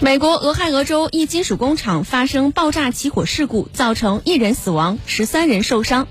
美国俄亥俄州一金属工厂发生爆炸起火事故造成一人死亡十三人受伤。